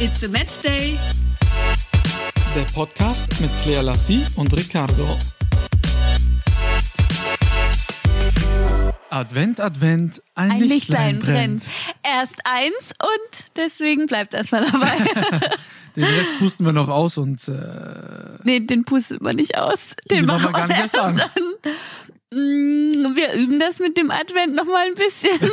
It's a Match Day. Der Podcast mit Claire Lassie und Ricardo. Advent, Advent, ein, Ein Lichtlein, Lichtlein brennt. brennt. Erst eins und deswegen bleibt erstmal dabei. Den Rest pusten wir noch aus und äh, nee, den pustet man nicht aus. Den Die machen wir gar nicht erst an. Mm, Wir üben das mit dem Advent noch mal ein bisschen.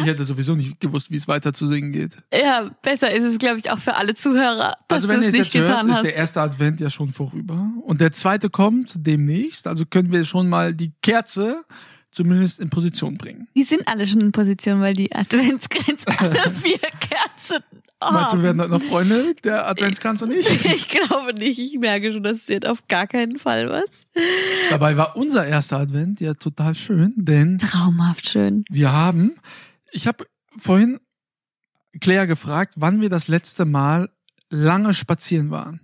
ich hätte sowieso nicht gewusst, wie es weiter zu singen geht. ja, besser ist es, glaube ich, auch für alle Zuhörer, dass Also wenn ihr es nicht jetzt hört, getan ist hast. der erste Advent ja schon vorüber. Und der zweite kommt demnächst. Also können wir schon mal die Kerze zumindest in Position bringen. Die sind alle schon in Position, weil die Adventsgrenze alle vier Kerzen Meinst du, wir werden heute noch Freunde, der Adventskranz und ich? Ich glaube nicht. Ich merke schon, das wird auf gar keinen Fall was. Dabei war unser erster Advent ja total schön, denn Traumhaft schön. wir haben, ich habe vorhin Claire gefragt, wann wir das letzte Mal lange spazieren waren.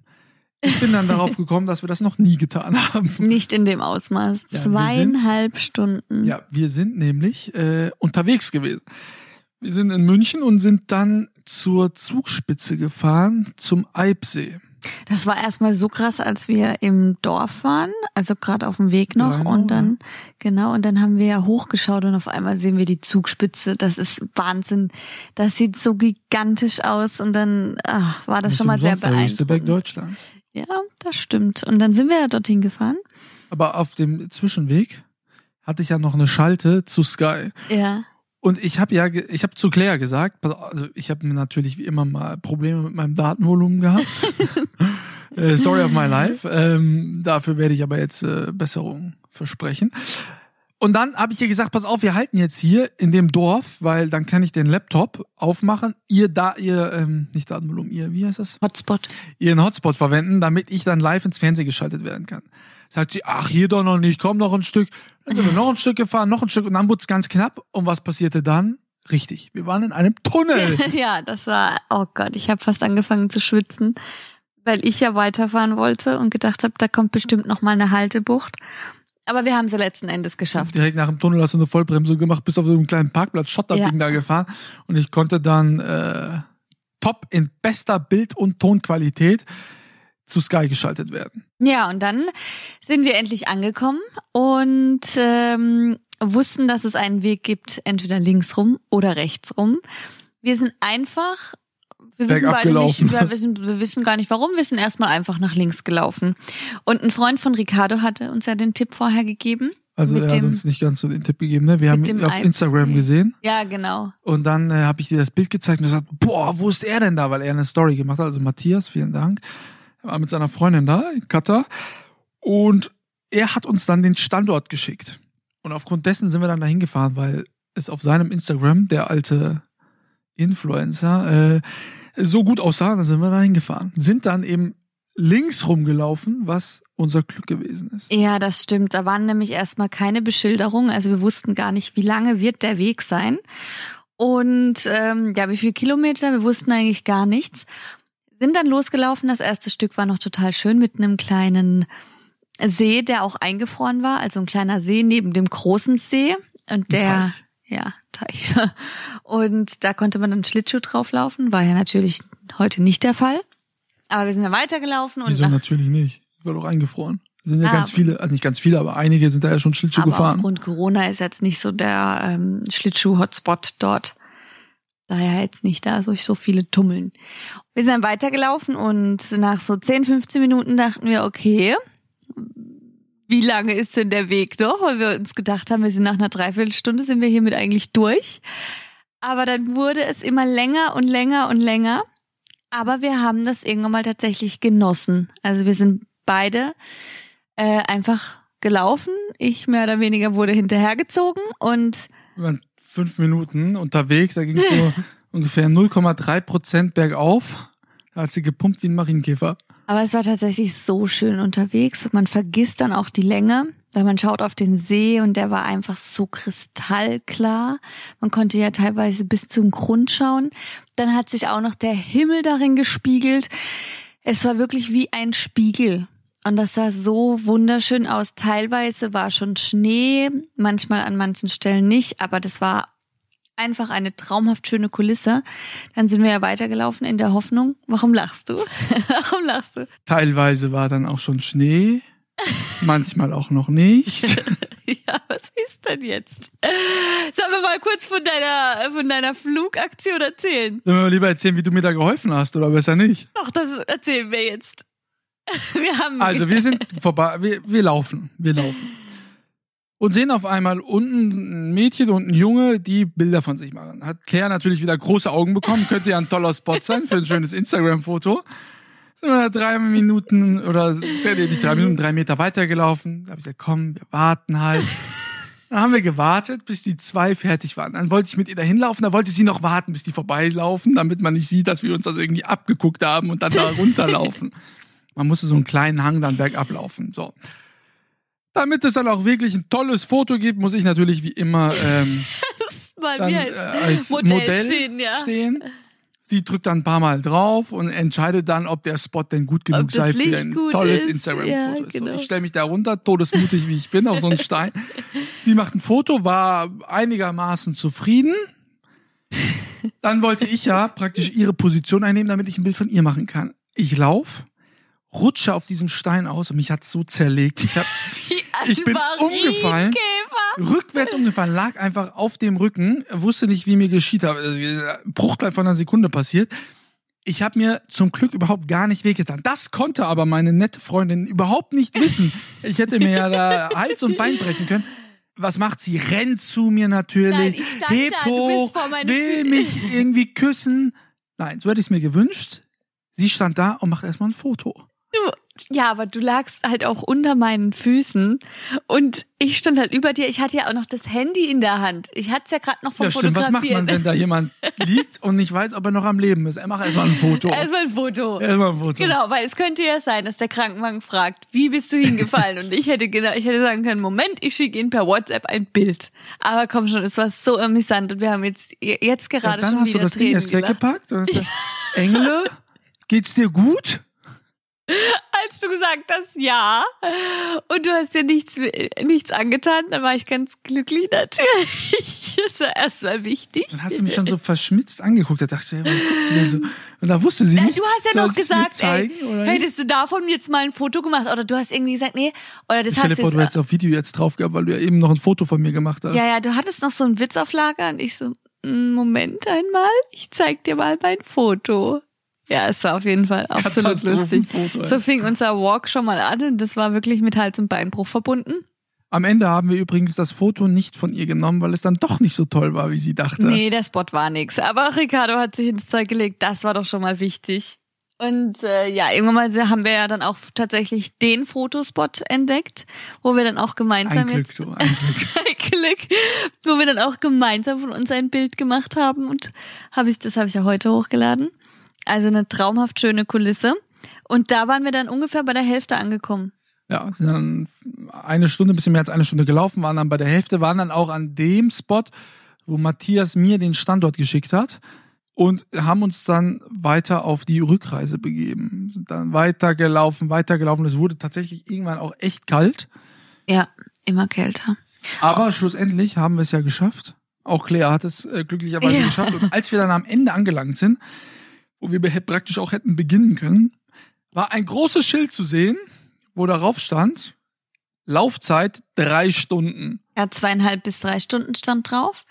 Ich bin dann darauf gekommen, dass wir das noch nie getan haben. Nicht in dem Ausmaß. Ja, Zweieinhalb Stunden. Ja, wir sind nämlich äh, unterwegs gewesen. Wir sind in München und sind dann zur Zugspitze gefahren, zum Eibsee. Das war erstmal so krass, als wir im Dorf waren, also gerade auf dem Weg noch Genau, und dann genau und dann haben wir ja hochgeschaut und auf einmal sehen wir die Zugspitze. Das ist Wahnsinn. Das sieht so gigantisch aus und dann ach, war das schon mal sehr Umsonst der höchste Berg beeindruckend. Deutschlands. Ja, das stimmt. Und dann sind wir ja dorthin gefahren. Aber auf dem Zwischenweg hatte ich ja noch eine Schalte zu Sky. Ja. Und ich habe ja, ich habe zu Claire gesagt, also ich habe natürlich wie immer mal Probleme mit meinem Datenvolumen gehabt. Äh, Story of my life. Ähm, dafür werde ich aber jetzt äh, Besserung versprechen. Und dann habe ich ihr gesagt, pass auf, wir halten jetzt hier in dem Dorf, weil dann kann ich den Laptop aufmachen, ihr da, ihr, ähm, nicht Datenvolumen, ihr, wie heißt das? Hotspot. ihren Hotspot verwenden, damit ich dann live ins Fernsehen geschaltet werden kann. Sagt sie, ach, hier doch noch nicht, komm noch ein Stück. Dann sind wir noch ein Stück gefahren, noch ein Stück und dann wurde es ganz knapp. Und was passierte dann? Richtig, wir waren in einem Tunnel. ja, das war, oh Gott, ich habe fast angefangen zu schwitzen, weil ich ja weiterfahren wollte und gedacht habe, da kommt bestimmt noch mal eine Haltebucht. Aber wir haben sie letzten Endes geschafft. Direkt nach dem Tunnel hast du eine Vollbremsung gemacht, bis auf so einen kleinen Parkplatz, Schotterding Ja. da gefahren. Und ich konnte dann äh, top in bester Bild- und Tonqualität zu Sky geschaltet werden. Ja, und dann sind wir endlich angekommen und ähm, wussten, dass es einen Weg gibt, entweder links rum oder rechts rum. Wir sind einfach, wir wissen beide nicht, wir wissen, wir wissen gar nicht warum, wir sind erstmal einfach nach links gelaufen. Und ein Freund von Ricardo hatte uns ja den Tipp vorher gegeben. Also er hat dem- uns nicht ganz so den Tipp gegeben. Ne? Wir haben ihn auf Eibsee. Instagram gesehen. Ja, genau. Und dann äh, habe ich dir das Bild gezeigt und gesagt, boah, wo ist er denn da? Weil er eine Story gemacht hat. Also Matthias, vielen Dank. Er war mit seiner Freundin da in Katar. Und er hat uns dann den Standort geschickt. Und aufgrund dessen sind wir dann dahin gefahren, weil es auf seinem Instagram, der alte Influencer, äh, so gut aussah, dann sind wir da hingefahren. Sind dann eben links rumgelaufen, was unser Glück gewesen ist. Ja, das stimmt. Da waren nämlich erstmal keine Beschilderungen. Also wir wussten gar nicht, wie lange wird der Weg sein. Und ähm, ja, wie viele Kilometer? Wir wussten eigentlich gar nichts. Sind dann losgelaufen. Das erste Stück war noch total schön mit einem kleinen See, der auch eingefroren war. Also ein kleiner See neben dem großen See. Und der, ja, Teich. Und da konnte man dann Schlittschuh drauflaufen. War ja natürlich heute nicht der Fall. Aber wir sind dann weitergelaufen und Wieso nach natürlich nicht? War doch eingefroren. Sind ja Ah, ganz viele, also nicht ganz viele, aber einige sind da ja schon Schlittschuh Aber gefahren. aufgrund Corona ist jetzt nicht so der ähm, Schlittschuh-Hotspot dort. Daher jetzt nicht da sich so viele tummeln. Wir sind dann weitergelaufen und nach so 10, 15 Minuten dachten wir, okay, wie lange ist denn der Weg noch? Weil wir uns gedacht haben, wir sind nach einer Dreiviertelstunde, sind wir hiermit eigentlich durch. Aber dann wurde es immer länger und länger und länger. Aber wir haben das irgendwann mal tatsächlich genossen. Also wir sind beide äh, einfach gelaufen. Ich mehr oder weniger wurde hinterhergezogen und Wir waren fünf Minuten unterwegs, da ging es so ungefähr 0,3 Prozent bergauf. Da hat sie gepumpt wie ein Marienkäfer. Aber es war tatsächlich so schön unterwegs. Man vergisst dann auch die Länge, weil man schaut auf den See und der war einfach so kristallklar. Man konnte ja teilweise bis zum Grund schauen. Dann hat sich auch noch der Himmel darin gespiegelt. Es war wirklich wie ein Spiegel. Und das sah so wunderschön aus. Teilweise war schon Schnee, manchmal an manchen Stellen nicht, aber das war einfach eine traumhaft schöne Kulisse. Dann sind wir ja weitergelaufen in der Hoffnung. Warum lachst du? Warum lachst du? Teilweise war dann auch schon Schnee, manchmal auch noch nicht. ja, was ist denn jetzt? Sollen wir mal kurz von deiner, von deiner Flugaktion erzählen? Sollen wir mal lieber erzählen, wie du mir da geholfen hast oder besser nicht? Doch, das erzählen wir jetzt. Wir haben Also wir sind vorbei, wir, wir laufen, wir laufen. Und sehen auf einmal unten ein Mädchen und ein Junge, die Bilder von sich machen. Hat Claire natürlich wieder große Augen bekommen, könnte ja ein toller Spot sein für ein schönes Instagram-Foto. Sind wir drei Minuten oder nicht drei Minuten, drei Meter weitergelaufen. Da habe ich gesagt, komm, wir warten halt. Dann haben wir gewartet, bis die zwei fertig waren. Dann wollte ich mit ihr dahin laufen, dann wollte sie noch warten, bis die vorbeilaufen, damit man nicht sieht, dass wir uns das irgendwie abgeguckt haben und dann da runterlaufen. Man musste so einen kleinen Hang dann bergab laufen. So. Damit es dann auch wirklich ein tolles Foto gibt, muss ich natürlich wie immer ähm, dann, äh, als Modell Modell, stehen, ja. stehen. Sie drückt dann ein paar Mal drauf und entscheidet dann, ob der Spot denn gut genug sei für Licht ein gut tolles. Instagram-Foto. Ja, So, genau. Ich stelle mich da runter, todesmutig wie ich bin, auf so einen Stein. Sie macht ein Foto, war einigermaßen zufrieden. Dann wollte ich ja praktisch ihre Position einnehmen, damit ich ein Bild von ihr machen kann. Ich lauf, rutsche auf diesem Stein aus und mich hat's so zerlegt. Ich hab Wie Ich bin umgefallen. Rückwärts umgefallen, lag einfach auf dem Rücken, wusste nicht, wie mir geschieht. Also, Bruchteil von einer Sekunde passiert. Ich habe mir zum Glück überhaupt gar nicht wehgetan. Das konnte aber meine nette Freundin überhaupt nicht wissen. Ich hätte mir ja da Hals und Bein brechen können. Was macht sie? Rennt zu mir natürlich, Nein, hebt da, hoch, will Fü- mich irgendwie küssen. Nein, so hätte ich es mir gewünscht. Sie stand da und macht erstmal ein Foto. Du, ja, aber du lagst halt auch unter meinen Füßen und ich stand halt über dir. Ich hatte ja auch noch das Handy in der Hand. Ich hatte es ja gerade noch vom Ja, stimmt. Was macht man, wenn da jemand liegt und nicht weiß, ob er noch am Leben ist? Er macht erstmal ein Foto. Erstmal ein Foto. Erstmal ein Foto. Genau, weil es könnte ja sein, dass der Krankenwagen fragt, wie bist du hingefallen? Und ich hätte genau, ich hätte sagen können, Moment, ich schicke Ihnen per WhatsApp ein Bild. Aber komm schon, es war so amüsant und wir haben jetzt jetzt Ja, gerade dann schon hast du wieder das Ding Tränen gelacht. weggepackt gesagt, Engele, geht's dir gut? Als du gesagt hast, ja, und du hast dir nichts, nichts angetan, dann war ich ganz glücklich natürlich. Das war erstmal wichtig. Dann hast du mich schon so verschmitzt angeguckt. Da dachte ich, warum guckt sie denn so? Und da wusste sie Ja, nicht. du hast ja noch gesagt, ey, hättest du davon jetzt mal ein Foto gemacht? Oder du hast irgendwie gesagt, nee, oder das dir hast vor, du jetzt, hättest auf Video jetzt drauf gehabt, weil du ja eben noch ein Foto von mir gemacht hast. Ja, ja, du hattest noch so einen Witz auf Lager und ich so, "Mm, Moment einmal, ich zeig dir mal mein Foto. Ja, es war auf jeden Fall absolut lustig. So fing unser Walk schon mal an und das war wirklich mit Hals- und Beinbruch verbunden. Am Ende haben wir übrigens das Foto nicht von ihr genommen, weil es dann doch nicht so toll war, wie sie dachte. Nee, der Spot war nix. Aber Ricardo hat sich ins Zeug gelegt, das war doch schon mal wichtig. Und äh, ja, irgendwann mal haben wir ja dann auch tatsächlich den Fotospot entdeckt, wo wir dann auch gemeinsam Ein Glück, jetzt du, ein Glück. ein Glück, wo wir dann auch gemeinsam von uns ein Bild gemacht haben und habe ich das habe ich ja heute hochgeladen. Also eine traumhaft schöne Kulisse und da waren wir dann ungefähr bei der Hälfte angekommen. Ja, sind dann eine Stunde, ein bisschen mehr als eine Stunde gelaufen, waren dann bei der Hälfte, waren dann auch an dem Spot, wo Matthias mir den Standort geschickt hat und haben uns dann weiter auf die Rückreise begeben. Sind dann weitergelaufen, weitergelaufen. Es wurde tatsächlich irgendwann auch echt kalt, Ja, immer kälter. aber schlussendlich haben wir es ja geschafft. Auch Claire hat es äh, glücklicherweise Ja. geschafft. Und als wir dann am Ende angelangt sind, wo wir praktisch auch hätten beginnen können, war ein großes Schild zu sehen, wo darauf stand, Laufzeit drei Stunden. Ja, zweieinhalb bis drei Stunden stand drauf.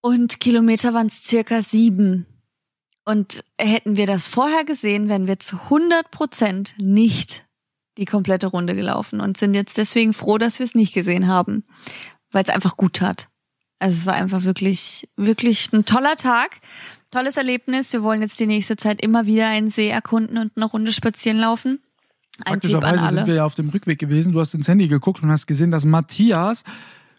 Und Kilometer waren es circa sieben. Und hätten wir das vorher gesehen, wären wir zu 100 Prozent nicht die komplette Runde gelaufen und sind jetzt deswegen froh, dass wir es nicht gesehen haben, weil es einfach gut tat. Also es war einfach wirklich, wirklich ein toller Tag, tolles Erlebnis. Wir wollen jetzt die nächste Zeit immer wieder einen See erkunden und eine Runde spazieren laufen. Ein Praktischerweise sind wir ja auf dem Rückweg gewesen. Du hast ins Handy geguckt und hast gesehen, dass Matthias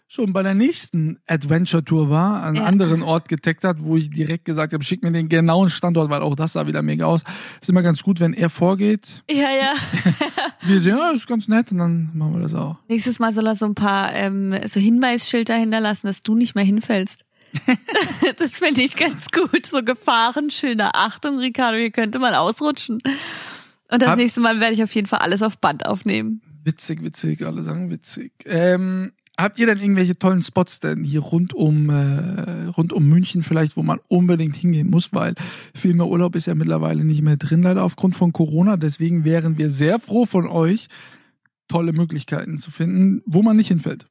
schon bei der nächsten Adventure-Tour war, an einem Ja. anderen Ort getaggt hat, wo ich direkt gesagt habe, schick mir den genauen Standort, weil auch das sah wieder mega aus. Ist immer ganz gut, wenn er vorgeht. ja, ja. Wir sehen, ja, ist ganz nett und dann machen wir das auch. Nächstes Mal soll er so ein paar ähm, so Hinweisschilder hinterlassen, dass du nicht mehr hinfällst. das finde ich ganz gut. So Gefahrenschilder. Achtung, Ricardo, hier könnte man ausrutschen. Und das Hab- nächste Mal werde ich auf jeden Fall alles auf Band aufnehmen. Witzig, witzig, alle sagen witzig. Ähm, Habt ihr denn irgendwelche tollen Spots denn hier rund um, äh, rund um München vielleicht, wo man unbedingt hingehen muss, weil viel mehr Urlaub ist ja mittlerweile nicht mehr drin, leider aufgrund von Corona. Deswegen wären wir sehr froh von euch, tolle Möglichkeiten zu finden, wo man nicht hinfällt.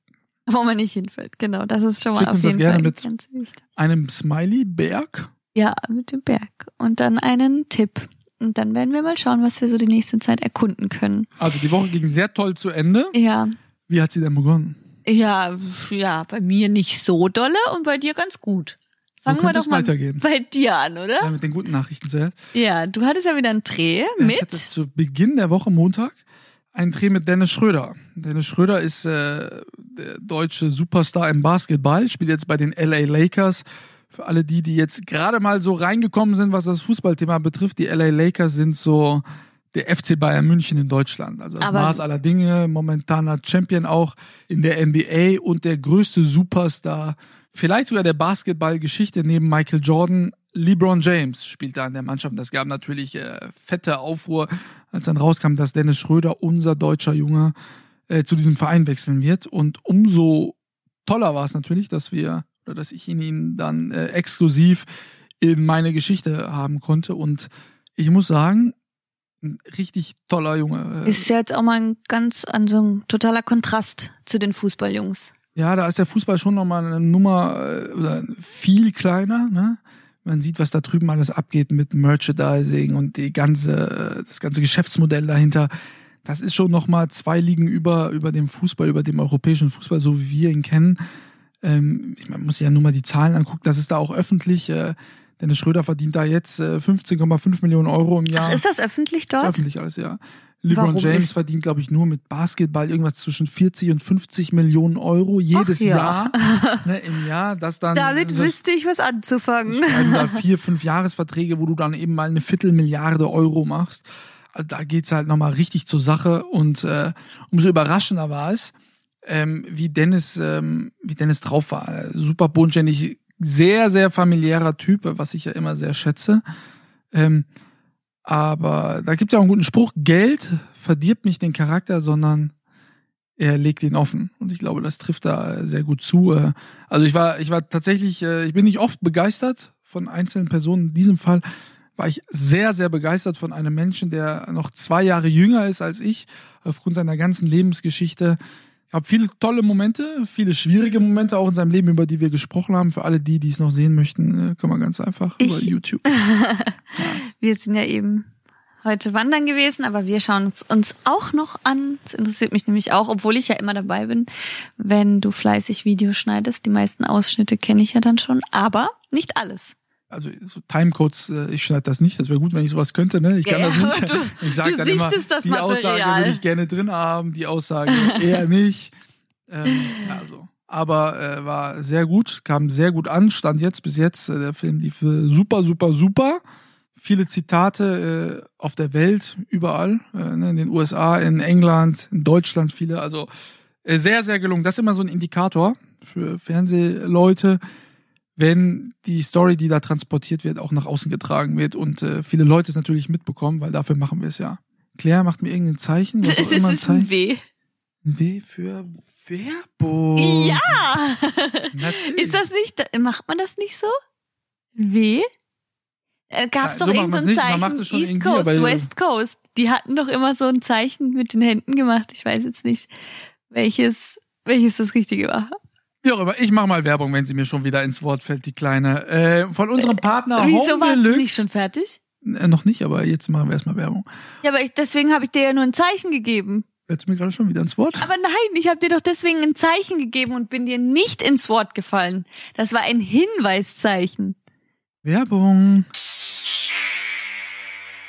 Wo man nicht hinfällt, genau. Das ist schon mal Schickt auf uns das jeden gerne Fall mit. ganz wichtig. Einem Smiley-Berg. Ja, mit dem Berg. Und dann einen Tipp. Und dann werden wir mal schauen, was wir so die nächste Zeit erkunden können. Also die Woche ging sehr toll zu Ende. Ja. Wie hat sie denn begonnen? Ja, ja, bei mir nicht so dolle und bei dir ganz gut. Fangen wir doch mal weitergehen. bei dir an, oder? Ja, mit den guten Nachrichten zuerst. Ja, du hattest ja wieder einen Dreh Ich hatte mit. zu Beginn der Woche Montag einen Dreh mit Dennis Schröder. Dennis Schröder ist äh, der deutsche Superstar im Basketball, spielt jetzt bei den LA Lakers. Für alle die, die jetzt gerade mal so reingekommen sind, was das Fußballthema betrifft, die LA Lakers sind so der FC Bayern München in Deutschland. Also das Aber- Maß aller Dinge, momentaner Champion auch in der NBA und der größte Superstar, vielleicht sogar der Basketballgeschichte neben Michael Jordan. LeBron James spielt da in der Mannschaft. Das gab natürlich äh, fette Aufruhr, als dann rauskam, dass Dennis Schröder, unser deutscher Junge, äh, zu diesem Verein wechseln wird. Und umso toller war es natürlich, dass wir oder dass ich ihn, ihn dann äh, exklusiv in meine Geschichte haben konnte. Und ich muss sagen, ein richtig toller Junge. Äh, Ist ja jetzt auch mal ein ganz also ein totaler Kontrast zu den Fußballjungs. Ja, da ist der Fußball schon nochmal eine Nummer äh, oder viel kleiner. Ne? Man sieht, was da drüben alles abgeht mit Merchandising und die ganze, äh, das ganze Geschäftsmodell dahinter. Das ist schon nochmal zwei Ligen über, über dem Fußball, über dem europäischen Fußball, so wie wir ihn kennen. Ähm, man muss sich ja nur mal die Zahlen angucken. Das ist da auch öffentlich. Äh, Dennis Schröder verdient da jetzt äh, 15,5 Millionen Euro im Jahr. Ach, ist das öffentlich Das ist dort? öffentlich alles, ja. LeBron Warum James ist- verdient, glaube ich, nur mit Basketball irgendwas zwischen 40 und 50 Millionen Euro jedes ja. Jahr. Ne, Im Jahr, das dann. Damit das wüsste ich was anzufangen. schreiben da vier, fünf Jahresverträge, wo du dann eben mal eine Viertelmilliarde Euro machst. Also da geht's halt nochmal richtig zur Sache und äh, umso überraschender war es, ähm, wie Dennis, ähm, wie Dennis drauf war. Äh, Super bodenständig, sehr, sehr familiärer Typ, was ich ja immer sehr schätze. Ähm, aber da gibt's ja auch einen guten Spruch, Geld verdirbt nicht den Charakter, sondern er legt ihn offen. Und ich glaube, das trifft da sehr gut zu. Äh, Also ich war, ich war tatsächlich, äh, ich bin nicht oft begeistert von einzelnen Personen. In diesem Fall war ich sehr, sehr begeistert von einem Menschen, der noch zwei Jahre jünger ist als ich, aufgrund seiner ganzen Lebensgeschichte. Ich habe viele tolle Momente, viele schwierige Momente auch in seinem Leben, über die wir gesprochen haben. Für alle die, die es noch sehen möchten, äh, kann man ganz einfach über Ich- YouTube. Wir sind ja eben heute wandern gewesen, aber wir schauen uns, uns auch noch an. Das interessiert mich nämlich auch, obwohl ich ja immer dabei bin, wenn du fleißig Videos schneidest. Die meisten Ausschnitte kenne ich ja dann schon, aber nicht alles. Also so Timecodes, äh, ich schneide das nicht. Das wäre gut, wenn ich sowas könnte. Ne? Ich kann Ja, das nicht. du- ich sag du dann immer, die Aussage würde ich gerne drin haben, die Aussage eher nicht. Ähm, ja, so. Aber äh, war sehr gut, kam sehr gut an, stand jetzt bis jetzt. Äh, der Film lief äh, super, super, super. Viele Zitate äh, auf der Welt, überall, äh, ne, in den USA, in England, in Deutschland viele. Also äh, sehr, sehr gelungen. Das ist immer so ein Indikator für Fernsehleute, wenn die Story, die da transportiert wird, auch nach außen getragen wird und äh, viele Leute es natürlich mitbekommen, weil dafür machen wir es ja. Claire macht mir irgendein Zeichen, was auch Das immer ein ist ein Zeichen. W. Ein W für Werbung. Ja! Natürlich. Ist das nicht, macht man das nicht so? W? Äh, gab's Ja, doch so irgend macht so Zeichen, es East Coast, aber- West Coast. Die hatten doch immer so ein Zeichen mit den Händen gemacht. Ich weiß jetzt nicht, welches, welches das Richtige war. Wie auch immer, ich mache mal Werbung, wenn sie mir schon wieder ins Wort fällt, die Kleine. Äh, von unserem Partner Wieso Home warst du nicht schon fertig? Äh, noch nicht, aber jetzt machen wir erstmal Werbung. Ja, aber ich, deswegen habe ich dir ja nur ein Zeichen gegeben. Hältst du mir gerade schon wieder ins Wort? Aber nein, ich habe dir doch deswegen ein Zeichen gegeben und bin dir nicht ins Wort gefallen. Das war ein Hinweiszeichen. Werbung.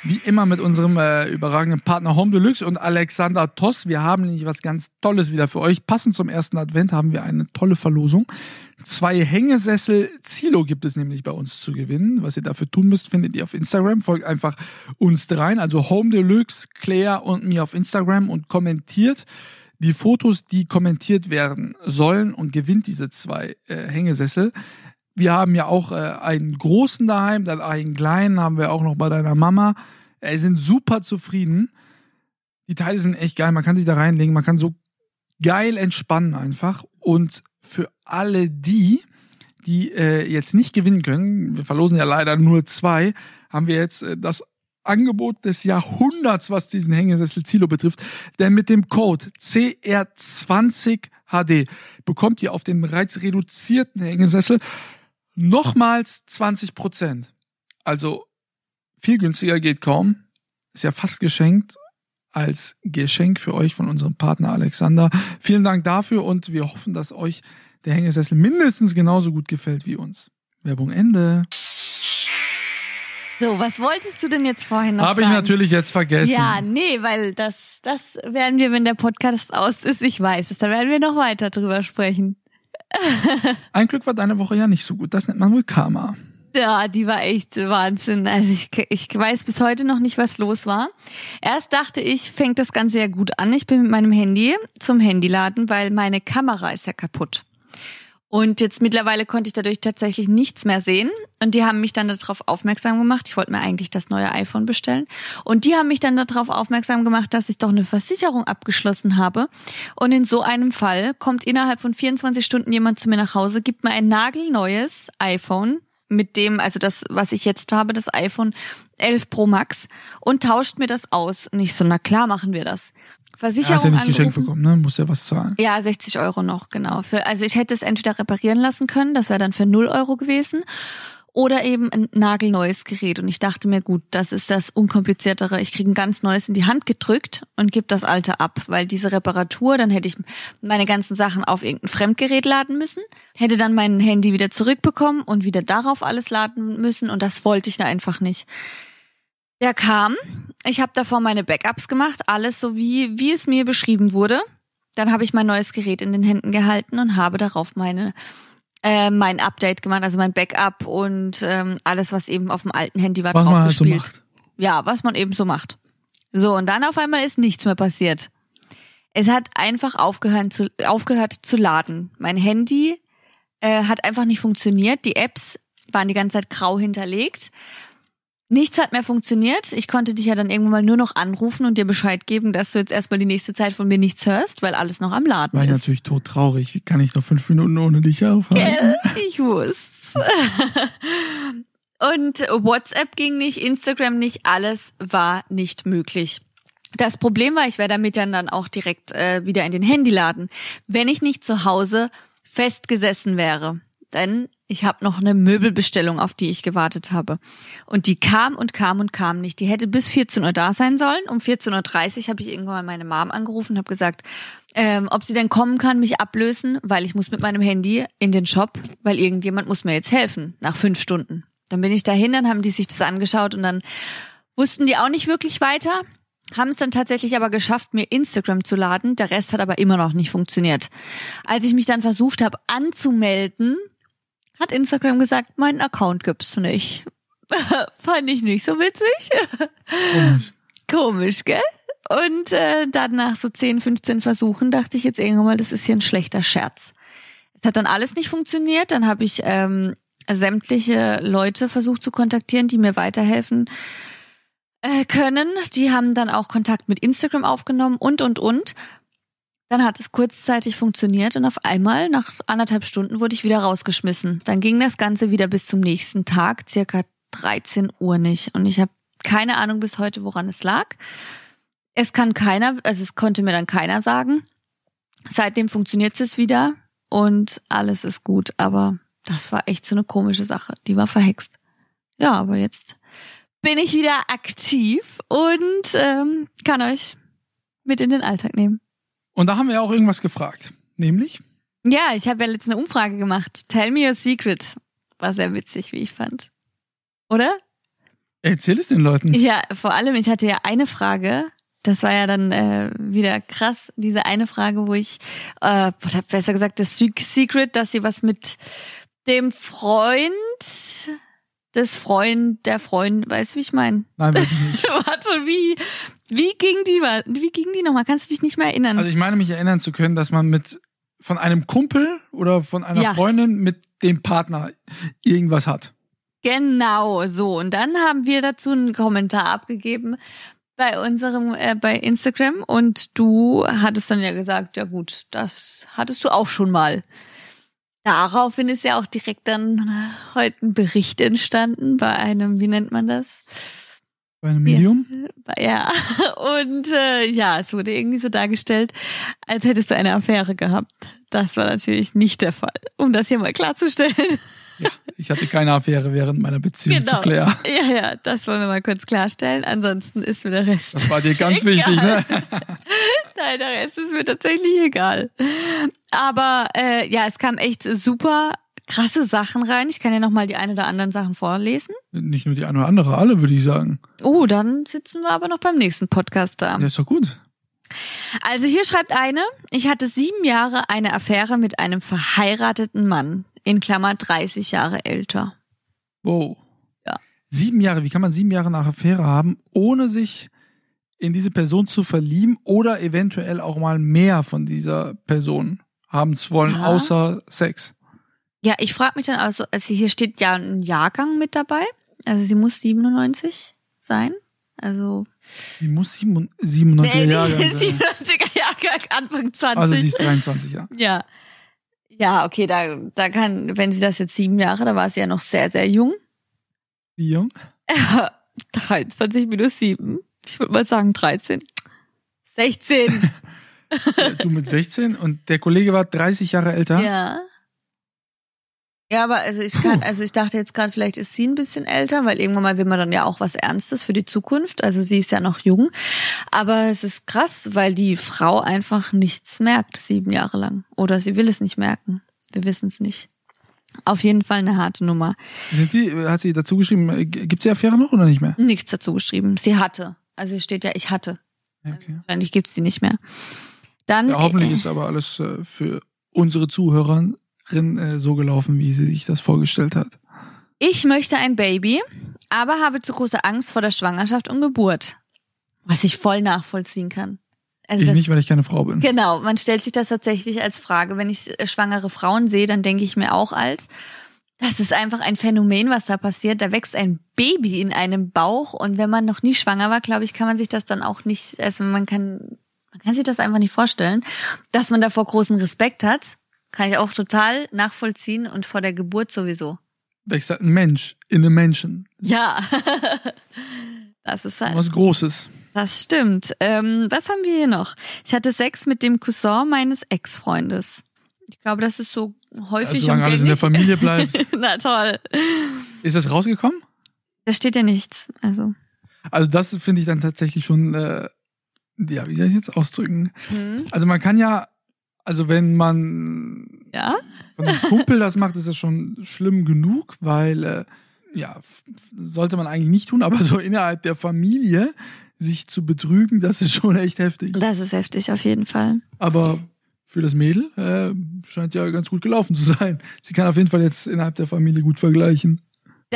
Wie immer mit unserem äh, überragenden Partner Home Deluxe und Alexander Toss. Wir haben nämlich was ganz Tolles wieder für euch. Passend zum ersten Advent haben wir eine tolle Verlosung. Zwei Hängesessel Zilo gibt es nämlich bei uns zu gewinnen. Was ihr dafür tun müsst, findet ihr auf Instagram. Folgt einfach uns dreien, also Home Deluxe, Claire und mir auf Instagram und kommentiert die Fotos, die kommentiert werden sollen und gewinnt diese zwei äh, Hängesessel. Wir haben ja auch äh, einen großen daheim, dann einen kleinen haben wir auch noch bei deiner Mama. Äh, sind super zufrieden. Die Teile sind echt geil, man kann sich da reinlegen, man kann so geil entspannen einfach. Und für alle die, die äh, jetzt nicht gewinnen können, wir verlosen ja leider nur zwei, haben wir jetzt äh, das Angebot des Jahrhunderts, was diesen Hängesessel Zilo betrifft. Denn mit dem Code CR20HD bekommt ihr auf dem bereits reduzierten Hängesessel nochmals 20 Prozent. Also viel günstiger geht kaum. Ist ja fast geschenkt als Geschenk für euch von unserem Partner Alexander. Vielen Dank dafür und wir hoffen, dass euch der Hängesessel mindestens genauso gut gefällt wie uns. Werbung Ende. So, was wolltest du denn jetzt vorhin noch Habe ich sagen? natürlich jetzt vergessen. Ja, nee, weil das, das werden wir, wenn der Podcast aus ist, ich weiß es, da werden wir noch weiter drüber sprechen. Ein Glück war deine Woche ja nicht so gut. Das nennt man wohl Karma. Ja, die war echt Wahnsinn. Also ich, ich weiß bis heute noch nicht, was los war. Erst dachte ich, fängt das Ganze ja gut an. Ich bin mit meinem Handy zum Handyladen, weil meine Kamera ist ja kaputt. Und jetzt mittlerweile konnte ich dadurch tatsächlich nichts mehr sehen. Und die haben mich dann darauf aufmerksam gemacht. Ich wollte mir eigentlich das neue iPhone bestellen. Und die haben mich dann darauf aufmerksam gemacht, dass ich doch eine Versicherung abgeschlossen habe. Und in so einem Fall kommt innerhalb von 24 Stunden jemand zu mir nach Hause, gibt mir ein nagelneues iPhone mit dem, also das, was ich jetzt habe, das iPhone 11 Pro Max und tauscht mir das aus. Und ich so, na klar machen wir das. Versicherung Hast ja nicht geschenkt bekommen, ne? Muss ja was zahlen. Ja, 60 Euro noch, genau. Für, also ich hätte es entweder reparieren lassen können, das wäre dann für 0 Euro gewesen, oder eben ein nagelneues Gerät. Und ich dachte mir, gut, das ist das Unkompliziertere. Ich kriege ein ganz neues in die Hand gedrückt und gebe das alte ab, weil diese Reparatur, dann hätte ich meine ganzen Sachen auf irgendein Fremdgerät laden müssen, hätte dann mein Handy wieder zurückbekommen und wieder darauf alles laden müssen und das wollte ich da einfach nicht. Der kam, ich habe davor meine Backups gemacht, alles so wie, wie es mir beschrieben wurde. Dann habe ich mein neues Gerät in den Händen gehalten und habe darauf meine äh, mein Update gemacht, also mein Backup und ähm, alles, was eben auf dem alten Handy war, Was man halt so macht. Ja, was man eben so macht. So, und dann auf einmal ist nichts mehr passiert. Es hat einfach aufgehört zu, aufgehört zu laden. Mein Handy äh, hat einfach nicht funktioniert. Die Apps waren die ganze Zeit grau hinterlegt. Nichts hat mehr funktioniert. Ich konnte dich ja dann irgendwann mal nur noch anrufen und dir Bescheid geben, dass du jetzt erstmal die nächste Zeit von mir nichts hörst, weil alles noch am Laden War ich ist. natürlich tot traurig. Wie kann ich noch fünf Minuten ohne dich aufhalten? Gell? Ich wusste. Und WhatsApp ging nicht, Instagram nicht, alles war nicht möglich. Das Problem war, ich wäre damit dann, dann auch direkt äh, wieder in den Handyladen, wenn ich nicht zu Hause festgesessen wäre. Denn ich habe noch eine Möbelbestellung, auf die ich gewartet habe. Und die kam und kam und kam nicht. Die hätte bis 14 Uhr da sein sollen. Um 14.30 Uhr habe ich irgendwann meine Mom angerufen und habe gesagt, ähm, ob sie denn kommen kann, mich ablösen, weil ich muss mit meinem Handy in den Shop, weil irgendjemand muss mir jetzt helfen, nach fünf Stunden. Dann bin ich dahin, dann haben die sich das angeschaut und dann wussten die auch nicht wirklich weiter, haben es dann tatsächlich aber geschafft, mir Instagram zu laden. Der Rest hat aber immer noch nicht funktioniert. Als ich mich dann versucht habe anzumelden, hat Instagram gesagt, meinen Account gibt's nicht. Fand ich nicht so witzig. Komisch. Komisch, gell? Und äh, dann nach so 10, 15 Versuchen dachte ich jetzt irgendwann mal, das ist hier ein schlechter Scherz. Es hat dann alles nicht funktioniert. Dann habe ich ähm, sämtliche Leute versucht zu kontaktieren, die mir weiterhelfen äh, können. Die haben dann auch Kontakt mit Instagram aufgenommen und, und, und. Dann hat es kurzzeitig funktioniert und auf einmal, nach anderthalb Stunden, wurde ich wieder rausgeschmissen. Dann ging das Ganze wieder bis zum nächsten Tag, circa 13 Uhr nicht. Und ich habe keine Ahnung bis heute, woran es lag. Es kann keiner, also es konnte mir dann keiner sagen. Seitdem funktioniert es wieder und alles ist gut. Aber das war echt so eine komische Sache. Die war verhext. Ja, aber jetzt bin ich wieder aktiv und ähm, kann euch mit in den Alltag nehmen. Und da haben wir auch irgendwas gefragt. Nämlich? Ja, ich habe ja letzte eine Umfrage gemacht. Tell me your secret. War sehr witzig, wie ich fand. Oder? Erzähl es den Leuten. Ja, vor allem, ich hatte ja eine Frage. Das war ja dann äh, wieder krass, diese eine Frage, wo ich, äh, oder besser gesagt, das Secret, dass sie was mit dem Freund des Freund, der Freund, weißt du, wie ich meine? Nein, weiß ich nicht. Warte, wie, wie ging die, wie ging die nochmal? Kannst du dich nicht mehr erinnern? Also ich meine mich erinnern zu können, dass man mit von einem Kumpel oder von einer Ja. Freundin mit dem Partner irgendwas hat. Genau, so. Und dann haben wir dazu einen Kommentar abgegeben, bei unserem, äh, bei Instagram und du hattest dann ja gesagt, ja gut, das hattest du auch schon mal. Daraufhin ist ja auch direkt dann heute ein Bericht entstanden bei einem, wie nennt man das? Bei einem Medium? Ja, ja. und äh, ja, es wurde irgendwie so dargestellt, als hättest du eine Affäre gehabt. Das war natürlich nicht der Fall, um das hier mal klarzustellen. Ja, ich hatte keine Affäre während meiner Beziehung genau. zu Claire. Ja, ja, das wollen wir mal kurz klarstellen. Ansonsten ist mir der Rest. Das war dir ganz egal. wichtig, ne? Nein, der Rest ist mir tatsächlich egal. Aber äh, ja, es kam echt super krasse Sachen rein. Ich kann ja noch mal die ein oder anderen Sachen vorlesen. Nicht nur die eine oder andere, alle würde ich sagen. Oh, dann sitzen wir aber noch beim nächsten Podcast da. Ja, ist doch gut. Also hier schreibt eine, ich hatte sieben Jahre eine Affäre mit einem verheirateten Mann in Klammer 30 Jahre älter. Wow. Ja. Sieben Jahre, wie kann man sieben Jahre nach Affäre haben, ohne sich in diese Person zu verlieben oder eventuell auch mal mehr von dieser Person haben zu wollen, ja. außer Sex? Ja, ich frage mich dann also, also hier steht ja ein Jahrgang mit dabei. Also sie muss 97 sein. Also. Sie muss 97er nee, Jahrgang sein. 97er Jahrgang, Anfang 20. Also sie ist 23, ja. Ja. Ja, okay, da, da kann, wenn sie das jetzt sieben Jahre, da war sie ja noch sehr, sehr jung. Wie jung? 23 minus sieben. Ich würde mal sagen 13. 16. du mit 16 und der Kollege war 30 Jahre älter? Ja. Ja, aber also ich kann, also ich dachte jetzt gerade, vielleicht ist sie ein bisschen älter, weil irgendwann mal will man dann ja auch was Ernstes für die Zukunft. Also sie ist ja noch jung. Aber es ist krass, weil die Frau einfach nichts merkt, sieben Jahre lang. Oder sie will es nicht merken. Wir wissen es nicht. Auf jeden Fall eine harte Nummer. Sind die, hat sie dazu geschrieben, äh, gibt sie Affäre noch oder nicht mehr? Nichts dazu geschrieben. Sie hatte. Also es steht ja, ich hatte. Okay. Also wahrscheinlich gibt's die nicht mehr. Dann. Ja, hoffentlich äh, ist aber alles äh, für unsere Zuhörer äh, so gelaufen, wie sie sich das vorgestellt hat. Ich möchte ein Baby, aber habe zu große Angst vor der Schwangerschaft und Geburt. Was ich voll nachvollziehen kann. Also ich das, nicht, weil ich keine Frau bin. Genau, man stellt sich das tatsächlich als Frage. Wenn ich äh, schwangere Frauen sehe, dann denke ich mir auch als, das ist einfach ein Phänomen, was da passiert. Da wächst ein Baby in einem Bauch und wenn man noch nie schwanger war, glaube ich, kann man sich das dann auch nicht, also man kann, man kann sich das einfach nicht vorstellen, dass man davor großen Respekt hat kann ich auch total nachvollziehen und vor der Geburt sowieso. Wächst ein Mensch in einem Menschen. Ja. das ist halt. Was Großes. Das stimmt. Ähm, was haben wir hier noch? Ich hatte Sex mit dem Cousin meines Ex-Freundes. Ich glaube, das ist so häufig also, solange alles in der Familie bleibt. Na toll. Ist das rausgekommen? Da steht ja nichts. Also. Also das finde ich dann tatsächlich schon, äh, ja, wie soll ich jetzt ausdrücken? Hm. Also man kann ja also wenn man ja? von einem Kumpel das macht, ist das schon schlimm genug, weil äh, ja, sollte man eigentlich nicht tun, aber so innerhalb der Familie sich zu betrügen, das ist schon echt heftig. Das ist heftig, auf jeden Fall. Aber für das Mädel äh, scheint ja ganz gut gelaufen zu sein. Sie kann auf jeden Fall jetzt innerhalb der Familie gut vergleichen.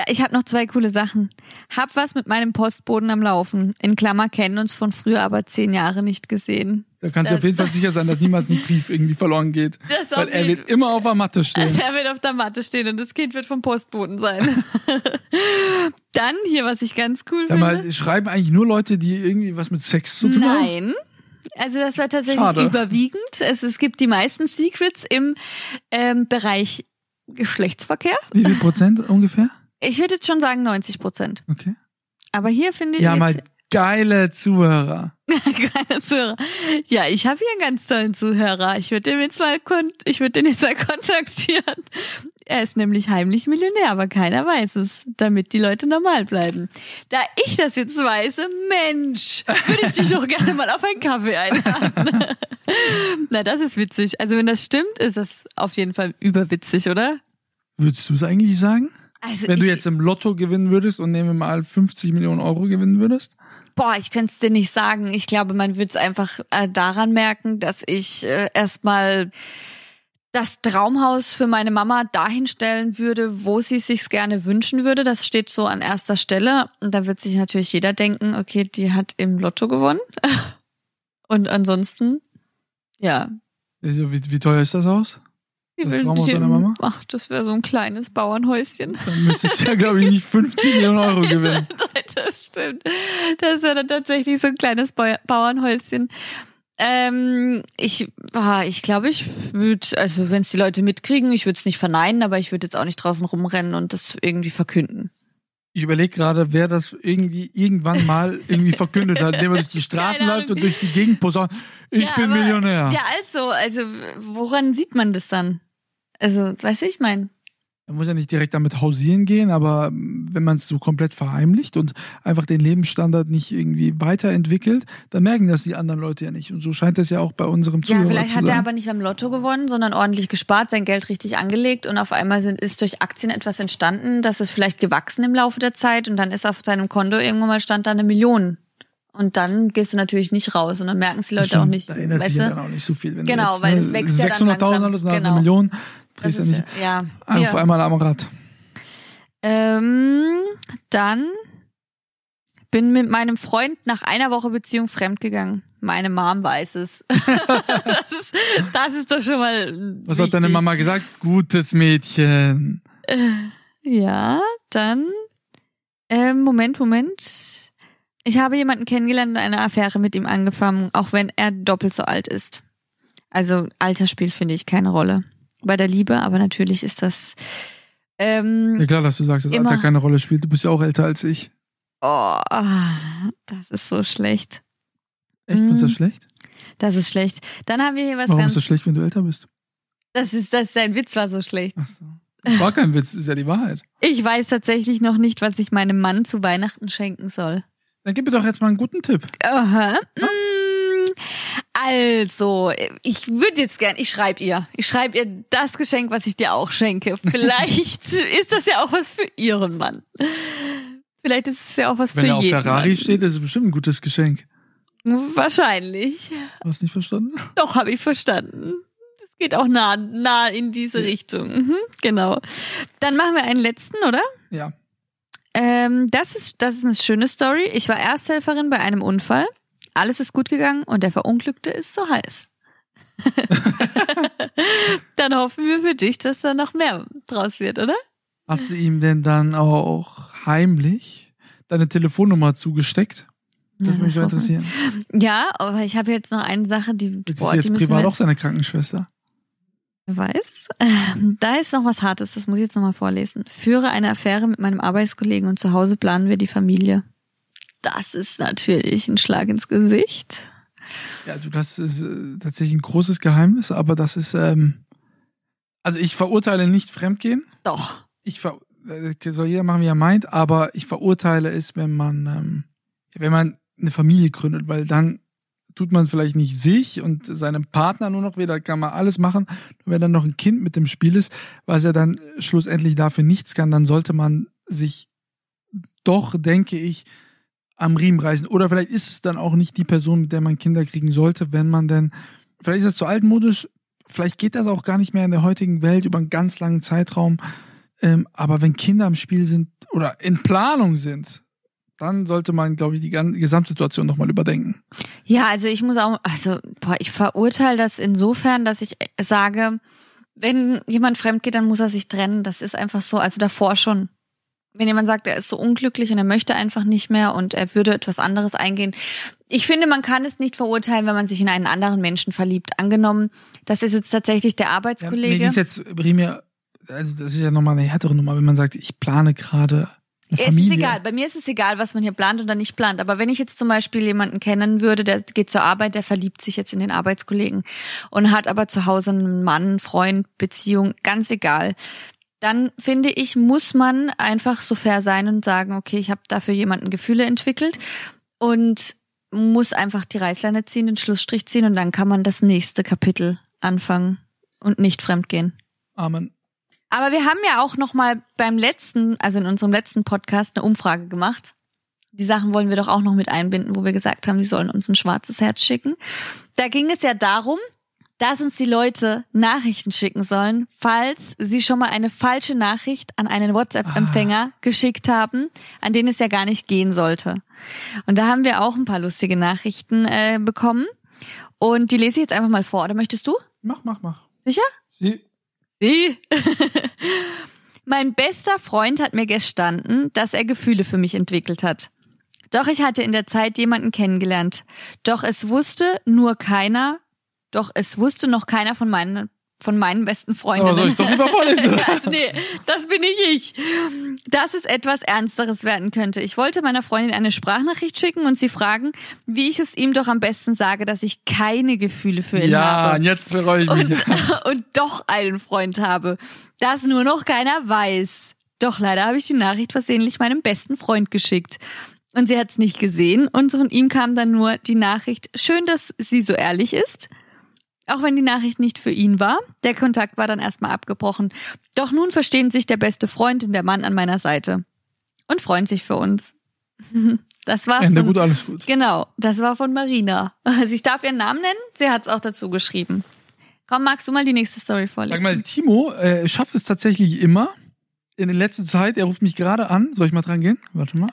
Ich habe noch zwei coole Sachen. Hab was mit meinem Postboden am Laufen. In Klammer kennen uns von früher, aber zehn Jahre nicht gesehen. Da kannst du auf jeden Fall sicher sein, dass niemals ein Brief irgendwie verloren geht. Das weil er wird immer auf der Matte stehen. Also er wird auf der Matte stehen und das Kind wird vom Postboten sein. Dann hier, was ich ganz cool ja, finde. Schreiben eigentlich nur Leute, die irgendwie was mit Sex zu tun haben? Nein. Also das war tatsächlich Schade. überwiegend. Es, es gibt die meisten Secrets im ähm, Bereich Geschlechtsverkehr. Wie viel Prozent ungefähr? Ich würde jetzt schon sagen 90 Prozent. Okay. Aber hier finde ich. Ja, mal geile Zuhörer. geile Zuhörer. Ja, ich habe hier einen ganz tollen Zuhörer. Ich würde den jetzt mal ich würde den jetzt mal kontaktieren. Er ist nämlich heimlich Millionär, aber keiner weiß es, damit die Leute normal bleiben. Da ich das jetzt weiß, Mensch, würde ich dich doch gerne mal auf einen Kaffee einladen. Na, das ist witzig. Also wenn das stimmt, ist das auf jeden Fall überwitzig, oder? Würdest du es eigentlich sagen? Also Wenn du jetzt im Lotto gewinnen würdest und nehmen wir mal 50 Millionen Euro gewinnen würdest? Boah, ich könnte es dir nicht sagen. Ich glaube, man würde es einfach äh, daran merken, dass ich äh, erstmal das Traumhaus für meine Mama dahin stellen würde, wo sie es sich gerne wünschen würde. Das steht so an erster Stelle. Und da wird sich natürlich jeder denken, okay, die hat im Lotto gewonnen. Und ansonsten, ja. Wie, wie teuer ist das Haus? Das will deiner Mama? Ach, das wäre so ein kleines Bauernhäuschen. Dann müsstest du ja, glaube ich, nicht 50 Millionen Euro gewinnen. das stimmt. Das wäre dann tatsächlich so ein kleines Bau- Bauernhäuschen. Ähm, ich, ah, ich glaube, ich würde, also wenn es die Leute mitkriegen, ich würde es nicht verneinen, aber ich würde jetzt auch nicht draußen rumrennen und das irgendwie verkünden. Ich überlege gerade, wer das irgendwie irgendwann mal irgendwie verkündet hat, indem er durch die Straßen läuft und durch die Gegend posaunt. Ich Ja, bin Millionär. Ja, also, also woran sieht man das dann? Also, weißt du, ich mein. Man muss ja nicht direkt damit hausieren gehen, aber wenn man es so komplett verheimlicht und einfach den Lebensstandard nicht irgendwie weiterentwickelt, dann merken das die anderen Leute ja nicht. Und so scheint es ja auch bei unserem Zuhörer Ja, vielleicht zu hat sein. er aber nicht beim Lotto gewonnen, sondern ordentlich gespart, sein Geld richtig angelegt und auf einmal sind, ist durch Aktien etwas entstanden, das ist vielleicht gewachsen im Laufe der Zeit und dann ist auf seinem Konto irgendwann mal stand da eine Million. Und dann gehst du natürlich nicht raus und dann merken es die Leute Stimmt, auch nicht. Da sich weißt ja du? dann auch nicht so viel. Wenn Genau, jetzt, weil ne, das wächst ja dann 600.000 langsam. alles, dann hast du Genau. eine Million, Das drehst ja ist, nicht ja. auf ja. einmal am Rad. Ähm, dann bin mit meinem Freund nach einer Woche Beziehung fremdgegangen. Meine Mom weiß es. das, ist, das ist doch schon mal. Was hat deine wichtig. Mama gesagt? Gutes Mädchen. Ja, dann. Ähm, Moment, Moment. Ich habe jemanden kennengelernt und eine Affäre mit ihm angefangen, auch wenn er doppelt so alt ist. Also Alter spielt, finde ich, keine Rolle. Bei der Liebe, aber natürlich ist das. Ähm, Ja klar, dass du sagst, dass. Alter keine Rolle spielt. Du bist ja auch älter als ich. oh, das ist so schlecht. Echt, findest du das Mm. schlecht? Das ist schlecht. Dann haben wir hier was Warum ganz. ist das schlecht, wenn du älter bist? Das ist, das sein Witz war so schlecht. Ach so. Das war kein Witz, ist ja die Wahrheit. Ich weiß tatsächlich noch nicht, was ich meinem Mann zu Weihnachten schenken soll. Dann gib mir doch jetzt mal einen guten Tipp. Aha. Mm, Also, ich würde jetzt gern, ich schreibe ihr. Ich schreibe ihr das Geschenk, was ich dir auch schenke. Vielleicht ist das ja auch was für ihren Mann. Vielleicht ist es ja auch was Wenn für er auf jeden Ferrari Mann. steht, ist es bestimmt ein gutes Geschenk. Wahrscheinlich. Hast du nicht verstanden? Doch, habe ich verstanden. Das geht auch nah, nah in diese Richtung. Mhm, genau. Dann machen wir einen letzten, oder? Ja. Ähm, das, ist, das ist eine schöne Story. Ich war Ersthelferin bei einem Unfall. Alles ist gut gegangen und der Verunglückte ist so heiß. Dann hoffen wir für dich, dass da noch mehr draus wird, oder? Hast du ihm denn dann auch heimlich deine Telefonnummer zugesteckt? Das würde mich interessieren. Ja, aber ich habe jetzt noch eine Sache, die, Jetzt boah, ist jetzt privat auch jetzt, seine Krankenschwester. Wer weiß. Ähm, da ist noch was Hartes, das muss ich jetzt nochmal vorlesen. Führe eine Affäre mit meinem Arbeitskollegen und zu Hause planen wir die Familie. Das ist natürlich ein Schlag ins Gesicht. Ja, du, das ist äh, tatsächlich ein großes Geheimnis, aber das ist, ähm, also ich verurteile nicht Fremdgehen. Doch. Ich ver äh, soll jeder machen, wie er meint, aber ich verurteile es, wenn man, ähm, wenn man eine Familie gründet, weil dann tut man vielleicht nicht sich und seinem Partner nur noch wieder, kann man alles machen. Nur wenn dann noch ein Kind mit dem Spiel ist, was er dann schlussendlich dafür nichts kann, dann sollte man sich doch, denke ich, am Riemen reißen. Oder vielleicht ist es dann auch nicht die Person, mit der man Kinder kriegen sollte, wenn man denn, vielleicht ist es zu altmodisch, vielleicht geht das auch gar nicht mehr in der heutigen Welt über einen ganz langen Zeitraum. Ähm, aber wenn Kinder im Spiel sind oder in Planung sind, dann sollte man, glaube ich, die ganze Gesamtsituation nochmal überdenken. Ja, also ich muss auch, also boah, ich verurteile das insofern, dass ich sage, wenn jemand fremd geht, dann muss er sich trennen. Das ist einfach so, also davor schon. Wenn jemand sagt, er ist so unglücklich und er möchte einfach nicht mehr und er würde etwas anderes eingehen. Ich finde, man kann es nicht verurteilen, wenn man sich in einen anderen Menschen verliebt. Angenommen, das ist jetzt tatsächlich der Ja, mir Arbeitskollege. geht's jetzt primär, also das ist ja nochmal eine härtere Nummer, wenn man sagt, ich plane gerade eine Es Familie. ist egal. Bei mir ist es egal, was man hier plant oder nicht plant. Aber wenn ich jetzt zum Beispiel jemanden kennen würde, der geht zur Arbeit, der verliebt sich jetzt in den Arbeitskollegen und hat aber zu Hause einen Mann, Freund, Beziehung, ganz egal. Dann finde ich, muss man einfach so fair sein und sagen, okay, ich habe dafür jemanden Gefühle entwickelt und muss einfach die Reißleine ziehen, den Schlussstrich ziehen und dann kann man das nächste Kapitel anfangen und nicht fremdgehen. Amen. Aber wir haben ja auch noch mal beim letzten, also in unserem letzten Podcast eine Umfrage gemacht. Die Sachen wollen wir doch auch noch mit einbinden, wo wir gesagt haben, sie sollen uns ein schwarzes Herz schicken. Da ging es ja darum, dass uns die Leute Nachrichten schicken sollen, falls sie schon mal eine falsche Nachricht an einen WhatsApp-Empfänger geschickt haben, an den es ja gar nicht gehen sollte. Und da haben wir auch ein paar lustige Nachrichten äh, bekommen. Und die lese ich jetzt einfach mal vor. Oder möchtest du? Mach, mach, mach. Sicher? Sie, Sie? mein bester Freund hat mir gestanden, dass er Gefühle für mich entwickelt hat. Doch ich hatte in der Zeit jemanden kennengelernt. Doch es wusste nur keiner, doch es wusste noch keiner von meinen von meinen besten Freundinnen. Aber soll ich doch lieber vorlesen? nee, das bin nicht ich. Dass es etwas Ernsteres werden könnte. Ich wollte meiner Freundin eine Sprachnachricht schicken und sie fragen, wie ich es ihm doch am besten sage, dass ich keine Gefühle für ihn ja, habe. Ja, und jetzt bereue ich mich. Und, und doch einen Freund habe. Das nur noch keiner weiß. Doch leider habe ich die Nachricht versehentlich meinem besten Freund geschickt. Und sie hat es nicht gesehen und von ihm kam dann nur die Nachricht, schön, dass sie so ehrlich ist. Auch wenn die Nachricht nicht für ihn war, der Kontakt war dann erstmal abgebrochen. Doch nun verstehen sich der beste Freund und der Mann an meiner Seite und freuen sich für uns. Das war Ende von, gut, alles gut. Genau, das war von Marina. Also ich darf ihren Namen nennen, sie hat es auch dazu geschrieben. Komm, magst du mal die nächste Story vorlesen? Sag mal, Timo äh, schafft es tatsächlich immer in der letzten Zeit, er ruft mich gerade an. Soll ich mal dran gehen? Warte mal.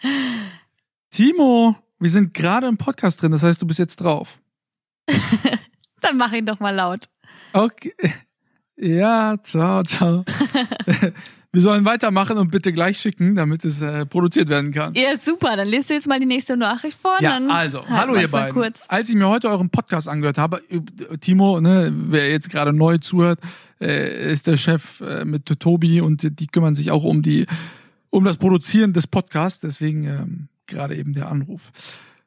Timo, wir sind gerade im Podcast drin, das heißt, du bist jetzt drauf. Dann mach ihn doch mal laut. Okay. Ja, ciao, ciao. Wir sollen weitermachen und bitte gleich schicken, damit es äh, produziert werden kann. Ja, super. Dann lest du jetzt mal die nächste Nachricht vor. Ja, also, hallo ihr beiden. Kurz. Als ich mir heute euren Podcast angehört habe, äh, Timo, ne, wer jetzt gerade neu zuhört, äh, ist der Chef äh, mit Tobi und die kümmern sich auch um die, um das Produzieren des Podcasts. Deswegen ähm, gerade eben der Anruf.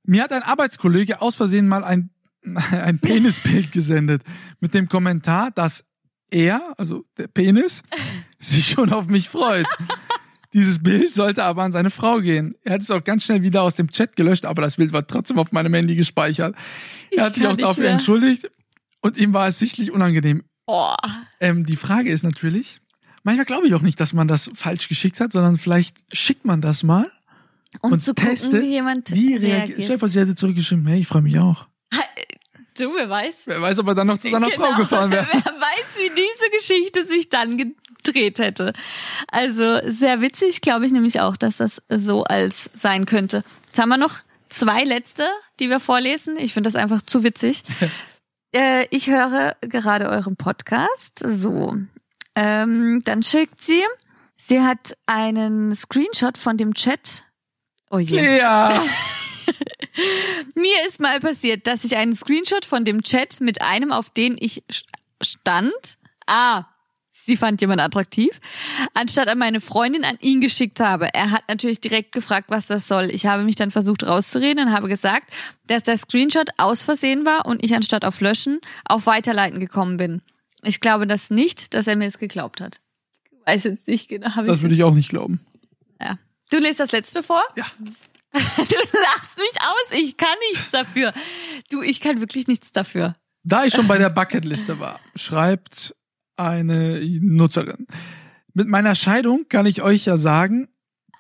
Mir hat ein Arbeitskollege aus Versehen mal ein ein Penisbild gesendet mit dem Kommentar, dass er, also der Penis, sich schon auf mich freut. Dieses Bild sollte aber an seine Frau gehen. Er hat es auch ganz schnell wieder aus dem Chat gelöscht, aber das Bild war trotzdem auf meinem Handy gespeichert. Er hat Ich sich auch dafür mehr. entschuldigt und ihm war es sichtlich unangenehm. Oh. Ähm, die Frage ist natürlich, manchmal glaube ich auch nicht, dass man das falsch geschickt hat, sondern vielleicht schickt man das mal Um und zu gucken, testet, wie jemand wie reagiert. reagiert. Stell dir vor, sie hätte zurückgeschrieben, hey, ich freue mich auch. Du, wer weiß. Wer weiß, ob er dann noch zu seiner Frau gefahren wäre. Wer weiß, wie diese Geschichte sich dann gedreht hätte. Also sehr witzig, glaube ich nämlich auch, dass das so als sein könnte. Jetzt haben wir noch zwei letzte, die wir vorlesen. Ich finde das einfach zu witzig. äh, ich höre gerade euren Podcast. So. Ähm, dann schickt sie. Sie hat einen Screenshot von dem Chat. Oh je. Ja. Mir ist mal passiert, dass ich einen Screenshot von dem Chat mit einem, auf den ich stand, ah, sie fand jemand attraktiv, anstatt an meine Freundin an ihn geschickt habe. Er hat natürlich direkt gefragt, was das soll. Ich habe mich dann versucht rauszureden und habe gesagt, dass der Screenshot aus Versehen war und ich anstatt auf Löschen auf Weiterleiten gekommen bin. Ich glaube das nicht, dass er mir es geglaubt hat. Ich weiß jetzt nicht genau. Das würde ich auch nicht glauben. ja. Du lest das letzte vor? Ja. Du lachst mich aus, ich kann nichts dafür. Du, ich kann wirklich nichts dafür. Da ich schon bei der Bucketliste war, schreibt eine Nutzerin. Mit meiner Scheidung kann ich euch ja sagen,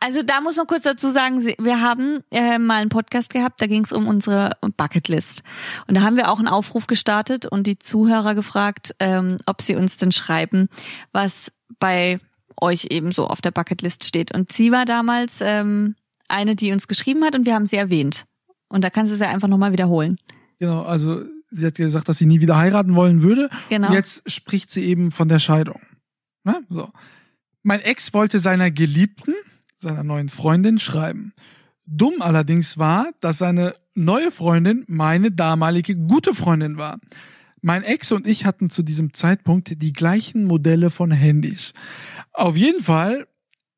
Also da muss man kurz dazu sagen, wir haben äh, mal einen Podcast gehabt, da ging es um unsere Bucketlist. Und da haben wir auch einen Aufruf gestartet und die Zuhörer gefragt, ähm, ob sie uns denn schreiben, was bei euch eben so auf der Bucketlist steht. Und sie war damals ähm, eine, die uns geschrieben hat und wir haben sie erwähnt. Und da kannst du sie einfach nochmal wiederholen. genau, also sie hat gesagt, dass sie nie wieder heiraten wollen würde. Genau. Und jetzt spricht sie eben von der Scheidung. Ne? So. Mein Ex wollte seiner Geliebten, seiner neuen Freundin, schreiben. Dumm allerdings war, dass seine neue Freundin meine damalige gute Freundin war. Mein Ex und ich hatten zu diesem Zeitpunkt die gleichen Modelle von Handys. Auf jeden Fall,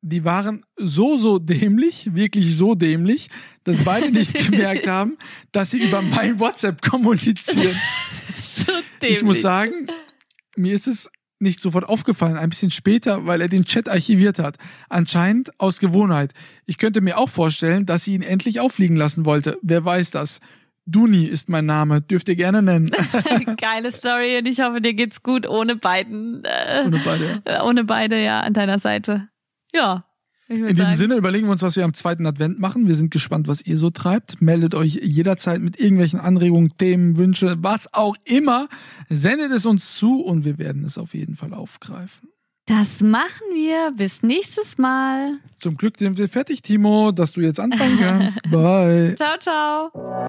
die waren so, so dämlich, wirklich so dämlich, dass beide nicht gemerkt haben, dass sie über mein WhatsApp kommunizieren. so Ich muss sagen, mir ist es nicht sofort aufgefallen, ein bisschen später, weil er den Chat archiviert hat. Anscheinend aus Gewohnheit. Ich könnte mir auch vorstellen, dass sie ihn endlich auffliegen lassen wollte. Wer weiß das? Duni ist mein Name, dürft ihr gerne nennen. Geile Story und ich hoffe, dir geht's gut ohne beiden. Äh, Ohne beide. äh, ohne beide, ja, an deiner Seite. Ja. In diesem sagen. Sinne überlegen wir uns, was wir am zweiten Advent machen. Wir sind gespannt, was ihr so treibt. Meldet euch jederzeit mit irgendwelchen Anregungen, Themen, Wünsche, was auch immer. Sendet es uns zu und wir werden es auf jeden Fall aufgreifen. Das machen wir. Bis nächstes Mal. Zum Glück sind wir fertig, Timo, dass du jetzt anfangen kannst. Bye. Ciao, ciao.